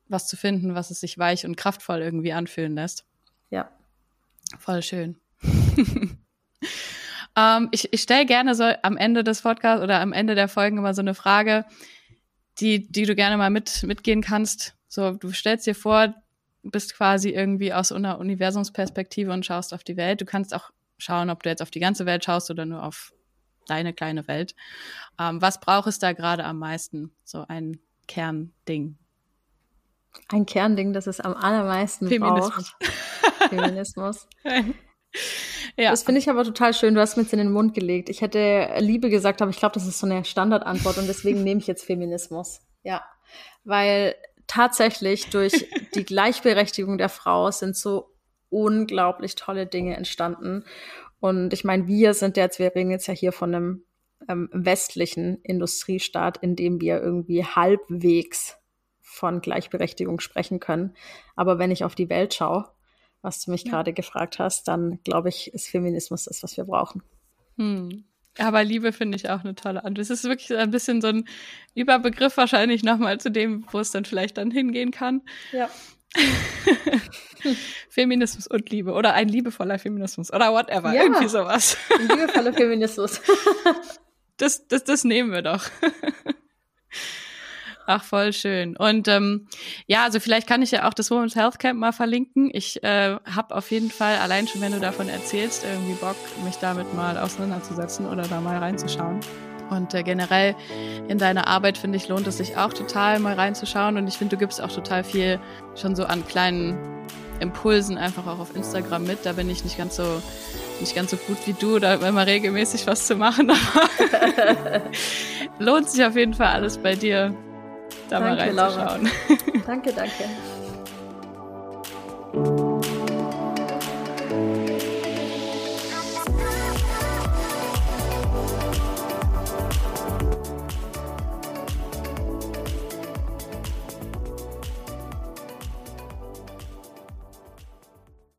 was zu finden, was es sich weich und kraftvoll irgendwie anfühlen lässt. Ja. Voll schön. Ähm, ich ich stelle gerne so am Ende des Podcasts oder am Ende der Folgen immer so eine Frage, die, die du gerne mal mit, mitgehen kannst. So, du stellst dir vor, bist quasi irgendwie aus einer Universumsperspektive und schaust auf die Welt. Du kannst auch schauen, ob du jetzt auf die ganze Welt schaust oder nur auf deine kleine Welt. Ähm, was braucht es da gerade am meisten? So ein Kernding. Ein Kernding, das es am allermeisten Feminismus. braucht. Feminismus. Ja. Das finde ich aber total schön. Du hast mir jetzt in den Mund gelegt. Ich hätte Liebe gesagt, aber ich glaube, das ist so eine Standardantwort und deswegen nehme ich jetzt Feminismus. Ja, weil tatsächlich durch die Gleichberechtigung der Frau sind so unglaublich tolle Dinge entstanden. Und ich meine, wir sind jetzt, wir reden jetzt ja hier von einem ähm, westlichen Industriestaat, in dem wir irgendwie halbwegs von Gleichberechtigung sprechen können. Aber wenn ich auf die Welt schaue, was du mich ja. gerade gefragt hast, dann glaube ich, ist Feminismus das, was wir brauchen. Hm. Aber Liebe finde ich auch eine tolle Antwort. Es ist wirklich ein bisschen so ein Überbegriff wahrscheinlich nochmal zu dem, wo es dann vielleicht dann hingehen kann. Ja. Feminismus und Liebe oder ein liebevoller Feminismus oder whatever, ja, irgendwie sowas. Ein liebevoller Feminismus. das, das, das nehmen wir doch. Ach, voll schön. Und ähm, ja, also vielleicht kann ich ja auch das Women's Health Camp mal verlinken. Ich äh, habe auf jeden Fall, allein schon wenn du davon erzählst, irgendwie Bock, mich damit mal auseinanderzusetzen oder da mal reinzuschauen. Und äh, generell in deiner Arbeit, finde ich, lohnt es sich auch total mal reinzuschauen. Und ich finde, du gibst auch total viel schon so an kleinen Impulsen einfach auch auf Instagram mit. Da bin ich nicht ganz so nicht ganz so gut wie du, da immer regelmäßig was zu machen, lohnt sich auf jeden Fall alles bei dir da danke, mal reinzuschauen. Laura. Danke, danke.